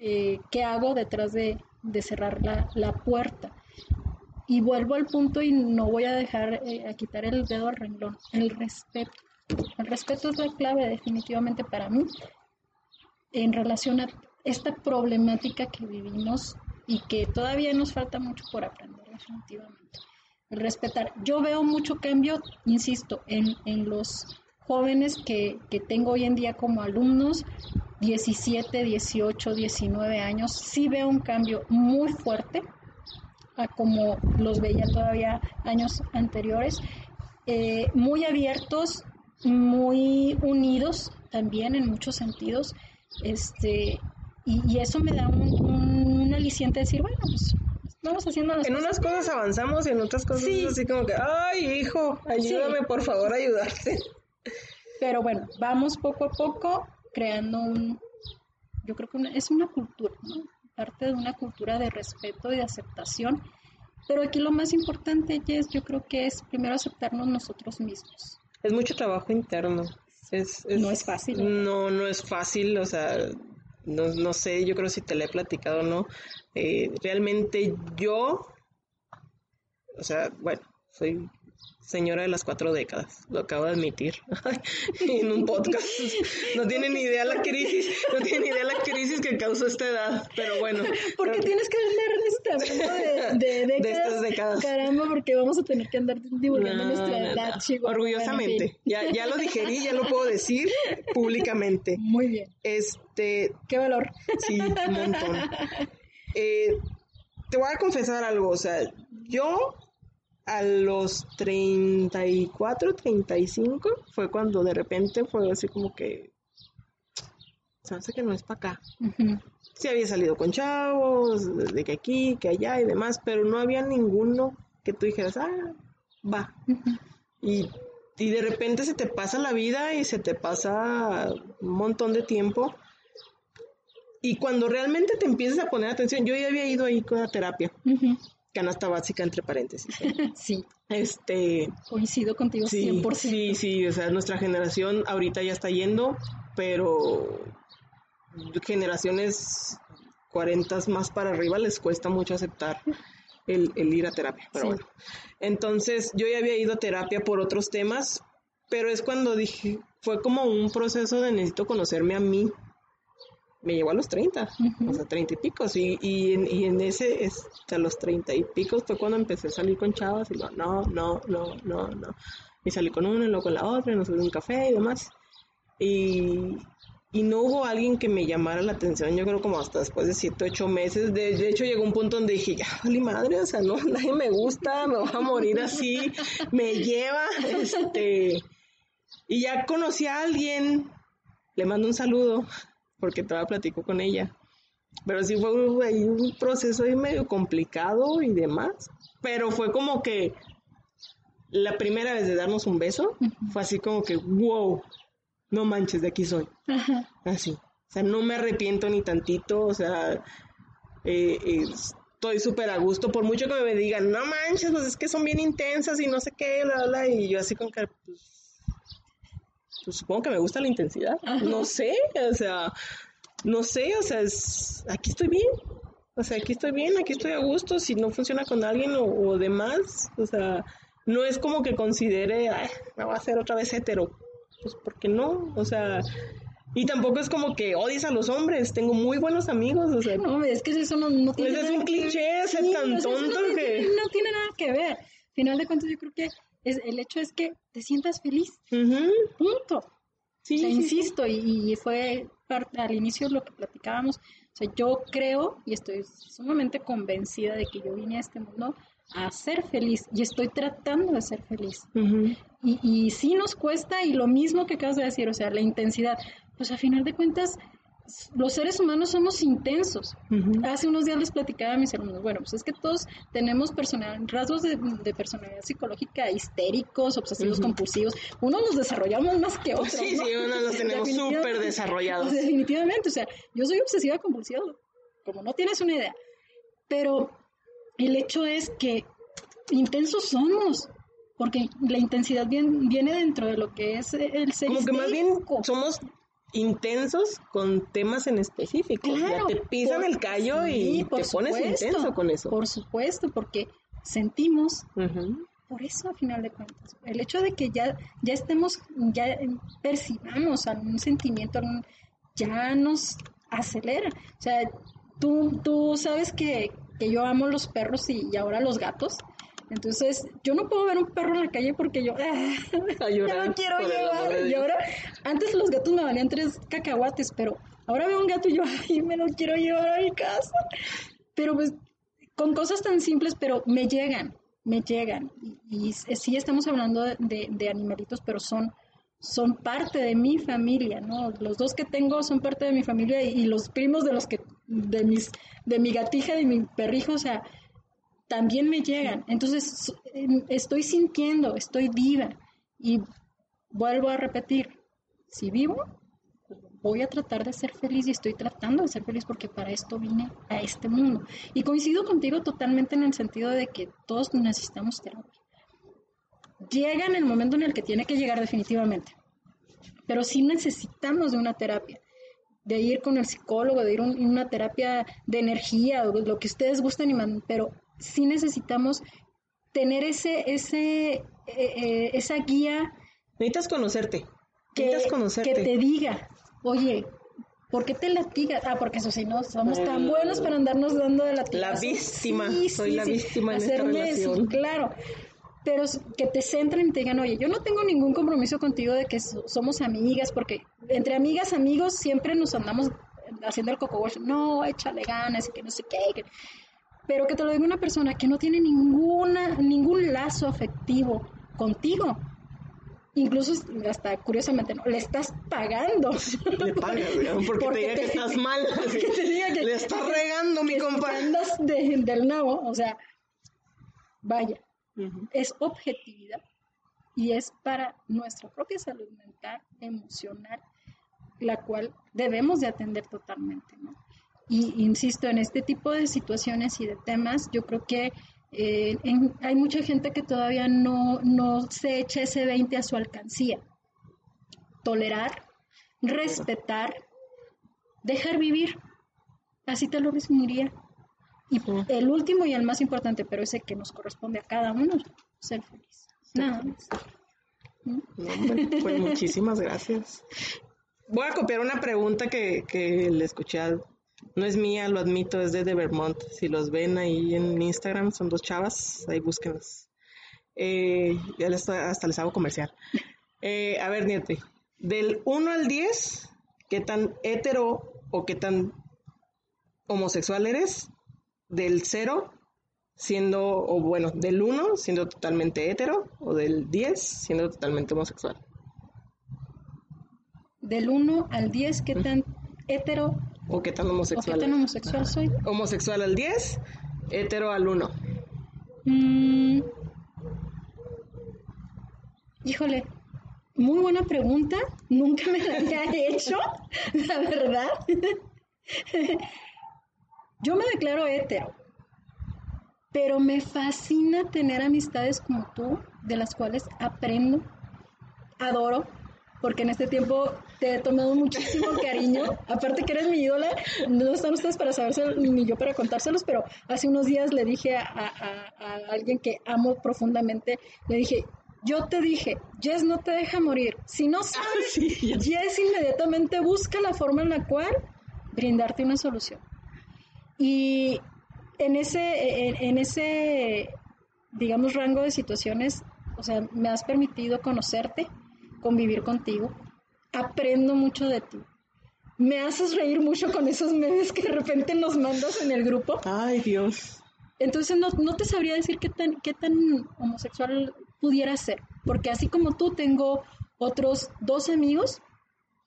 eh, qué hago detrás de, de cerrar la, puerta. Y vuelvo al punto y no voy a dejar eh, a quitar el dedo al renglón, el respeto. El respeto es la clave definitivamente para mí en relación a esta problemática que vivimos y que todavía nos falta mucho por aprender definitivamente. El respetar. Yo veo mucho cambio, insisto, en, en los jóvenes que, que tengo hoy en día como alumnos 17, 18, 19 años, sí veo un cambio muy fuerte a como los veía todavía años anteriores, eh, muy abiertos, muy unidos también en muchos sentidos, este, y, eso me da un, aliciente de decir, bueno, pues vamos haciendo las En unas cosas avanzamos y en otras cosas así como que, ay, hijo, ayúdame por favor a ayudarte. Pero bueno, vamos poco a poco creando un, yo creo que es una cultura, ¿no? parte de una cultura de respeto y de aceptación. Pero aquí lo más importante, Jess, yo creo que es primero aceptarnos nosotros mismos. Es mucho trabajo interno. Es, no es fácil. ¿no? no, es fácil, o sea, no, no sé, yo creo si te lo he platicado o no. Eh, realmente yo, o sea, bueno, soy señora de las cuatro décadas, lo acabo de admitir en un podcast. No tienen ni idea la crisis, no tienen ni idea la crisis que causó esta edad, pero bueno. Porque tienes que hablar de, de, de, de estas décadas. Caramba, porque vamos a tener que andar divulgando nuestra edad, Orgullosamente. Ya, ya lo digerí, ya lo puedo decir públicamente. Muy bien. Este. Qué valor. Sí, un montón. Eh, te voy a confesar algo, o sea, yo a los 34, 35 fue cuando de repente fue así como que se hace que no es para acá. Sí había salido con chavos, de que aquí, que allá y demás, pero no había ninguno que tú dijeras, ah, va. y, y de repente se te pasa la vida y se te pasa un montón de tiempo. Y cuando realmente te empiezas a poner atención, yo ya había ido ahí con la terapia canasta básica entre paréntesis. sí. Este. Coincido contigo sí, 100%. Sí, sí, o sea, nuestra generación ahorita ya está yendo, pero generaciones 40 más para arriba les cuesta mucho aceptar el, ir a terapia. Pero bueno. Entonces, yo ya había ido a terapia por otros temas, pero es cuando dije, fue como un proceso de necesito conocerme a mí me llegó a los 30, o sea, 30 y picos. Y, y, en, y en ese, este, a los 30 y picos fue cuando empecé a salir con chavas y no, no, no, no, no, no. Y salí con una y luego con la otra, y nos subí un café y demás. Y, y no hubo alguien que me llamara la atención, yo creo como hasta después de 7, 8 meses. De, de, hecho, llegó un punto donde dije, ya, vale madre, o sea, no, nadie me gusta, me voy a morir así, me lleva, este. Y ya conocí a alguien, le mando un saludo, porque todavía platico con ella. Pero sí fue un proceso ahí medio complicado y demás. Pero fue como que la primera vez de darnos un beso fue así como que, wow, no manches, de aquí soy. Así. O sea, no me arrepiento ni tantito. O sea, eh, estoy súper a gusto, por mucho que me digan, no manches, pues es que son bien intensas y no sé qué, bla, bla, y yo así con que, pues, pues supongo que me gusta la intensidad, no sé, o sea, no sé, o sea, es, aquí estoy bien, o sea, aquí estoy bien, aquí estoy a gusto, si no funciona con alguien o, o demás, o sea, no es como que considere, ay, me voy a hacer otra vez hetero, pues porque no, o sea, y tampoco es como que odies a los hombres, tengo muy buenos amigos, o sea. No, es que eso no, no tiene Ese es un cliché, ese tan tonto que... No tiene nada que ver. Final de cuentas yo creo que es, el hecho es que te sientas feliz. Punto. Sí, insisto, y, fue al inicio lo que platicábamos. O sea, yo creo y estoy sumamente convencida de que yo vine a este mundo a ser feliz y estoy tratando de ser feliz. y, y sí nos cuesta y lo mismo que acabas de decir, o sea, la intensidad pues a final de cuentas los seres humanos somos intensos. Hace unos días les platicaba a mis hermanos, bueno, pues es que todos tenemos rasgos de, personalidad psicológica histéricos, obsesivos, compulsivos. Unos los desarrollamos más que otros. Sí, sí, unos los tenemos súper desarrollados. Definitivamente, o sea, yo soy obsesiva compulsiva, como no tienes una idea. Pero el hecho es que intensos somos. Porque la intensidad viene, dentro de lo que es el ser Como que más bien somos intensos con temas en específico. ya te pisan el callo y te pones intenso con eso. Por supuesto, porque sentimos. Por eso, a final de cuentas, el hecho de que ya, ya estemos, ya percibamos algún sentimiento, ya nos acelera. O sea, tú, tú sabes que, que yo amo los perros y ahora los gatos. Entonces, yo no puedo ver un perro en la calle porque yo, ah, ya no quiero llevar. Y ahora, antes los gatos me valían tres cacahuates, pero ahora veo un gato y yo, ay, me lo quiero llevar a mi casa. Pero pues, con cosas tan simples, pero me llegan, me llegan. Y, sí estamos hablando de, de, animalitos, pero son, son parte de mi familia, ¿no? Los dos que tengo son parte de mi familia y, y los primos de los que, de mis, de mi gatija, de mi perrijo, o sea, también me llegan. Entonces, em, estoy sintiendo, estoy viva. Y vuelvo a repetir, si vivo, voy a tratar de ser feliz y estoy tratando de ser feliz porque para esto vine a este mundo. Y coincido contigo totalmente en el sentido de que todos necesitamos terapia. Llega en el momento en el que tiene que llegar definitivamente, pero sí necesitamos de una terapia, de ir con el psicólogo, de ir a una terapia de energía o lo que ustedes gusten, pero sí necesitamos tener ese, ese, eh, eh, esa guía. Necesitas conocerte. Que, Necesitas conocerte. Que te diga, oye, ¿por qué te latigas? Ah, porque eso sí, no somos tan buenos para andarnos dando de latigas. La víctima, soy la víctima en esta relación. claro. Pero que te centren y te digan, oye, yo no tengo ningún compromiso contigo de que somos amigas, porque entre amigas, amigos, siempre nos andamos haciendo el coco No, échale ganas y que no sé qué pero que te lo diga una persona que no tiene ninguna, ningún lazo afectivo contigo. Incluso hasta curiosamente no, le estás pagando. Le pagas, porque, te diga que estás mal. Que te diga que le estás regando, mi compa. Andas del nabo, o sea, vaya, es objetividad y es para nuestra propia salud mental, emocional, la cual debemos de atender totalmente, ¿no? Y insisto, en este tipo de situaciones y de temas, yo creo que eh, hay mucha gente que todavía no, no se echa ese 20 a su alcancía. Tolerar, respetar, dejar vivir. Así te lo resumiría. Y el último y el más importante, pero ese que nos corresponde a cada uno, ser feliz. Nada más. pues muchísimas gracias. Voy a copiar una pregunta que, que le escuché a no es mía, lo admito, es de, de Vermont. Si los ven ahí en Instagram, son dos chavas, ahí búsquenlas. Eh, ya les, hasta les hago comercial. Eh, a ver, Niete, del 1 al 10, ¿qué tan hetero o qué tan homosexual eres? Del 0, siendo, o bueno, del 1, siendo totalmente hetero, o del 10, siendo totalmente homosexual. Del 1 al 10, ¿qué tan hetero ¿O qué tan homosexual? ¿O qué tan homosexual soy? Homosexual al 10, hetero al 1. Mm. Híjole, muy buena pregunta. Nunca me la había hecho, la verdad. Yo me declaro hetero. pero me fascina tener amistades como tú, de las cuales aprendo, adoro, porque en este tiempo te he tomado muchísimo cariño. Aparte que eres mi ídola, no están ustedes para saberse ni yo para contárselos, pero hace unos días le dije a, alguien que amo profundamente, le dije, yo te dije, Jess no te deja morir. Si no sabes, Jess inmediatamente busca la forma en la cual brindarte una solución. Y en ese, en ese, digamos, rango de situaciones, o sea, me has permitido conocerte, convivir contigo, aprendo mucho de ti. Me haces reír mucho con esos memes que de repente nos mandas en el grupo. Ay, Dios. Entonces no, no te sabría decir qué tan, qué tan homosexual pudiera ser, porque así como tú tengo otros dos amigos,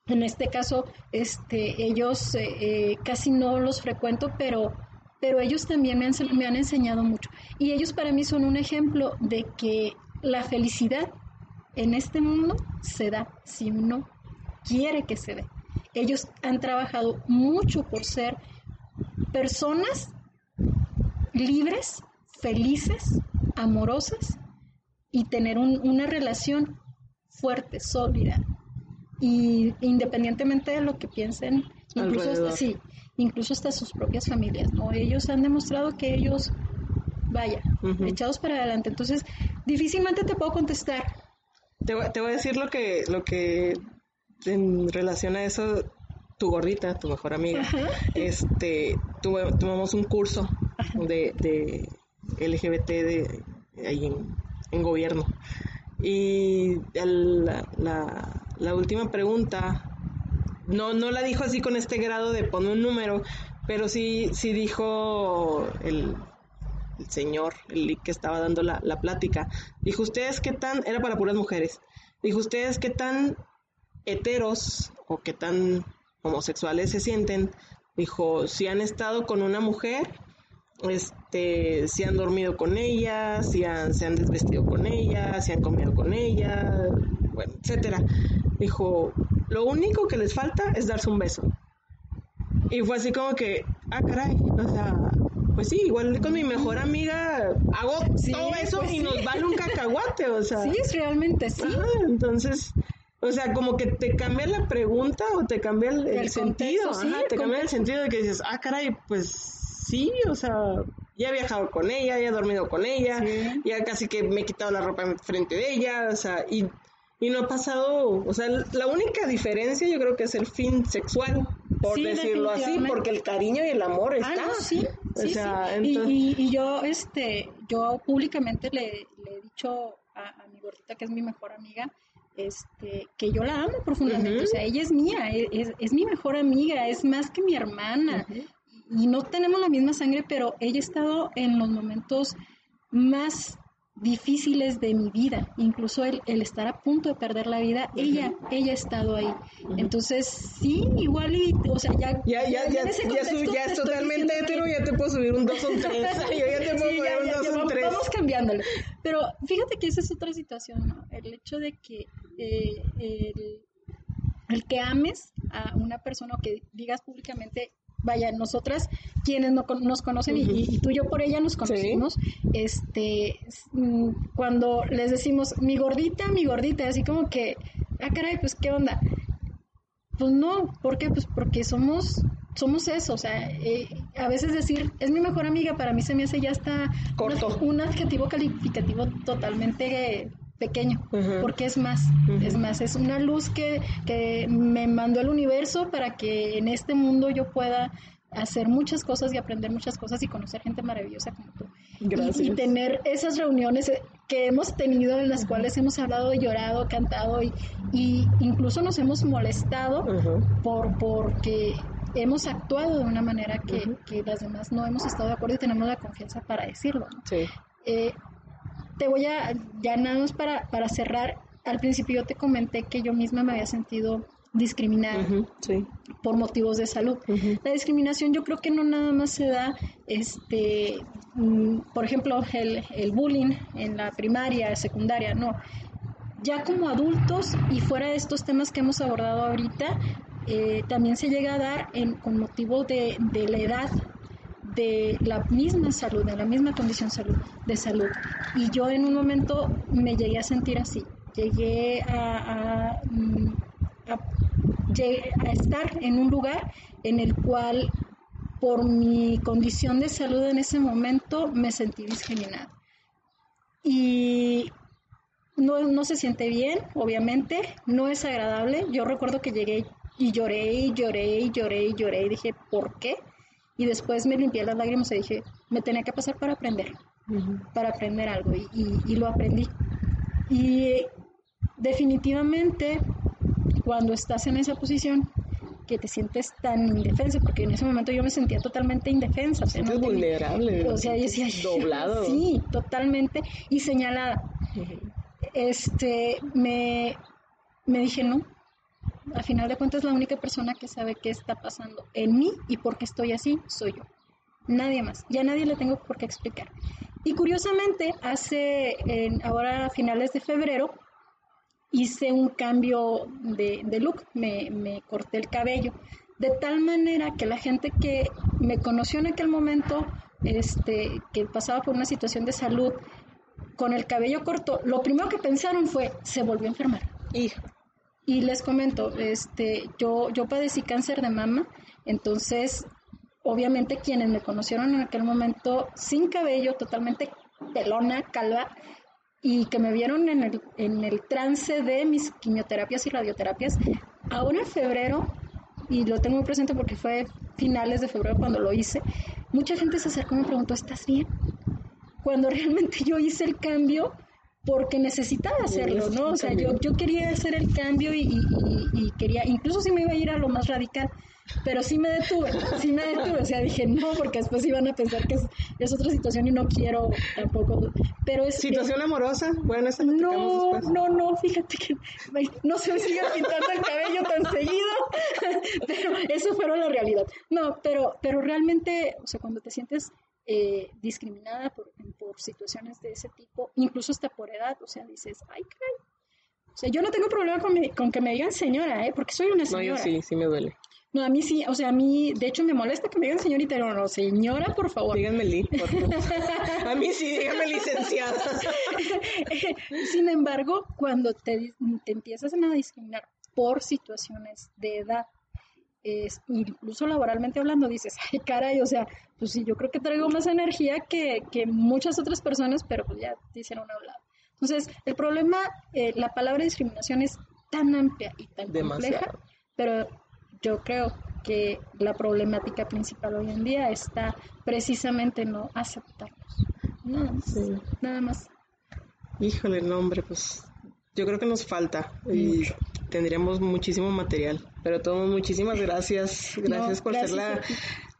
en este caso, este, ellos eh, eh, casi no los frecuento, pero, pero ellos también me han, me han enseñado mucho. Y ellos para mí son un ejemplo de que la felicidad en este mundo se da si uno quiere que se dé. Ellos han trabajado mucho por ser personas libres, felices, amorosas y tener una relación fuerte, sólida. Y independientemente de lo que piensen, incluso hasta, sí, incluso hasta sus propias familias, ¿no? Ellos han demostrado que ellos, vaya, echados para adelante. Entonces, difícilmente te puedo contestar te, te voy a decir lo que, lo que en relación a eso, tu gordita, tu mejor amiga, este, tomamos un curso de, de LGBT de, ahí en, gobierno. Y la, la, última pregunta, no, no la dijo así con este grado de poner un número, pero sí, sí dijo el, el señor, el que estaba dando la, la plática, dijo, ¿ustedes qué tan, era para puras mujeres, dijo, ¿ustedes qué tan heteros o qué tan homosexuales se sienten? Dijo, si han estado con una mujer, este, si han dormido con ella, si han, se han desvestido con ella, si han comido con ella, bueno, etcétera. Dijo, lo único que les falta es darse un beso. Y fue así como que, ah, caray, o sea, pues sí, igual con mi mejor amiga hago todo eso pues y nos vale un cacahuate, o sea. Sí, es realmente sí. entonces, o sea, como que te cambia la pregunta o te cambia el, sentido, te cambia el sentido de que dices, ah, caray, pues sí, o sea, ya he viajado con ella, ya he dormido con ella, ya casi que me he quitado la ropa en frente de ella, o sea, y, y no ha pasado, o sea, la única diferencia yo creo que es el fin sexual, por decirlo así, porque el cariño y el amor ah, está. sí, sí, y, yo, este, yo públicamente le, he dicho a, mi gordita, que es mi mejor amiga, este, que yo la amo profundamente, o sea, ella es mía, e, es, es, mi mejor amiga, es más que mi hermana, y no tenemos la misma sangre, pero ella ha estado en los momentos más difíciles de mi vida, incluso el, el, estar a punto de perder la vida, ella, ella ha estado ahí. Entonces, sí, igual y, o sea, ya... Ya, ya, ya, ya, es totalmente hetero, ya te puedo subir un 2 o un 3. Yo ya te puedo subir un 2 o un 3. Vamos cambiándolo. Pero fíjate que esa es otra situación, ¿no? El hecho de que eh, el, el que ames a una persona o que digas públicamente vaya, nosotras quienes no, nos conocen y, tú y yo por ella nos conocimos, este, mm, cuando les decimos mi gordita, mi gordita, así como que, ah, caray, pues qué onda. Pues no, ¿por qué? Pues porque somos, somos eso, o sea, eh, a veces decir, es mi mejor amiga, para mí se me hace ya Corto. Un, adjetivo calificativo totalmente pequeño, porque es más, es más, es una luz que, que me mandó el universo para que en este mundo yo pueda hacer muchas cosas y aprender muchas cosas y conocer gente maravillosa como tú. Y, tener esas reuniones que hemos tenido en las cuales hemos hablado, llorado, cantado y, y incluso nos hemos molestado por porque hemos actuado de una manera que, que, las demás no hemos estado de acuerdo y tenemos la confianza para decirlo. Sí. Eh, te voy a, ya nada más para, para cerrar, al principio yo te comenté que yo misma me había sentido discriminada por motivos de salud. La discriminación yo creo que no nada más se da, este, mm, por ejemplo, el, el bullying en la primaria, secundaria, no. Ya como adultos y fuera de estos temas que hemos abordado ahorita, eh, también se llega a dar en, con motivo de, de la edad de la misma salud, de la misma condición salud, de salud. Y yo en un momento me llegué a sentir así, llegué a, mm, a, estar en un lugar en el cual por mi condición de salud en ese momento me sentí discriminada. Y no, no se siente bien, obviamente, no es agradable. Yo recuerdo que llegué y lloré y lloré y lloré y lloré y dije, ¿por qué? Y después me limpié las lágrimas y dije, me tenía que pasar para aprender, para aprender algo y, y, lo aprendí. Y definitivamente cuando estás en esa posición que te sientes tan indefensa, porque en ese momento yo me sentía totalmente indefensa. O vulnerable. O sea, decía, doblado. Sí, totalmente. Y señalada. Este, me, me dije, no, a final de cuentas la única persona que sabe qué está pasando en mí y por qué estoy así soy yo. Nadie más. Ya nadie le tengo por qué explicar. Y curiosamente, hace ahora a finales de febrero hice un cambio de, look, me, me, corté el cabello, de tal manera que la gente que me conoció en aquel momento, este, que pasaba por una situación de salud con el cabello corto, lo primero que pensaron fue, se volvió a enfermar. Hijo. Y les comento, este, yo, yo padecí cáncer de mama, entonces obviamente quienes me conocieron en aquel momento sin cabello, totalmente pelona, calva, y que me vieron en el, en el trance de mis quimioterapias y radioterapias, ahora en febrero, y lo tengo muy presente porque fue finales de febrero cuando lo hice, mucha gente se acercó y me preguntó, ¿estás bien? Cuando realmente yo hice el cambio porque necesitaba hacerlo, ¿no? O sea, yo, yo quería hacer el cambio y, y, quería, incluso si me iba a ir a lo más radical, pero sí me detuve, sí me detuve, o sea, dije no, porque después iban a pensar que es, otra situación y no quiero tampoco, pero es... ¿Situación amorosa? Bueno, esa No, no, no, fíjate que no se me sigue pintando el cabello tan seguido, pero eso fue la realidad. No, pero, pero realmente, o sea, cuando te sientes eh, discriminada por, por, situaciones de ese tipo, incluso hasta por edad, o sea, dices, ay, caray. O sea, yo no tengo problema con, con que me digan señora, ¿eh? Porque soy una señora. No, yo sí, sí me duele. No, a mí sí, o sea, a mí, de hecho, me molesta que me digan señorita, pero no, señora, por favor. Díganme Lee, por favor. A mí sí, díganme licenciada. Sin embargo, cuando te, te empiezas a discriminar por situaciones de edad, es, incluso laboralmente hablando, dices, ay, caray, o sea, pues sí, yo creo que traigo más energía que, que muchas otras personas, pero pues ya te hicieron hablar. Entonces, el problema, eh, la palabra discriminación es tan amplia y tan compleja, pero yo creo que la problemática principal hoy en día está precisamente en no aceptarlos. Nada más. Nada más. Híjole, no, hombre, pues yo creo que nos falta y tendríamos muchísimo material. Pero todos, muchísimas gracias. Gracias por ser la,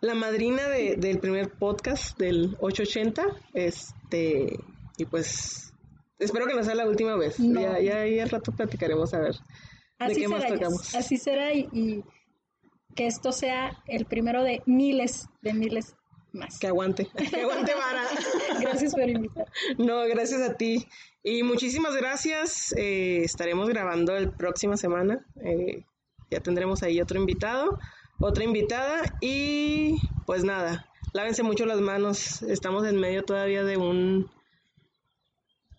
la madrina de, del primer podcast del 880. Este, y pues espero que no sea la última vez. Ya, ya ahí al rato platicaremos a ver de qué más tocamos. Así será y, que esto sea el primero de miles, de miles más. Que aguante, que aguante vara. gracias por invitar. No, gracias a ti. Y muchísimas gracias. Eh, estaremos grabando el próxima semana. Eh, ya tendremos ahí otro invitado, otra invitada. Y pues nada, lávense mucho las manos. Estamos en medio todavía de un.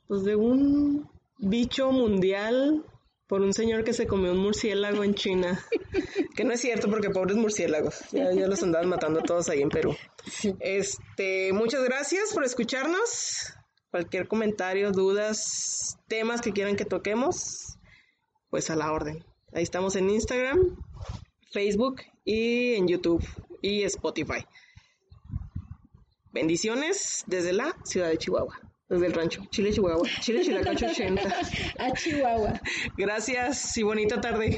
Pues de un bicho mundial por un señor que se comió un murciélago en China. que no es cierto porque pobres murciélagos. Ya, ya los andaban matando todos ahí en Perú. Este, muchas gracias por escucharnos cualquier comentario, dudas, temas que quieran que toquemos, pues a la orden. Ahí estamos en Instagram, Facebook y en YouTube y Spotify. Bendiciones desde la ciudad de Chihuahua, desde el rancho Chile, Chihuahua, Chile, Chilacacho 80. A Chihuahua. Gracias y bonita tarde.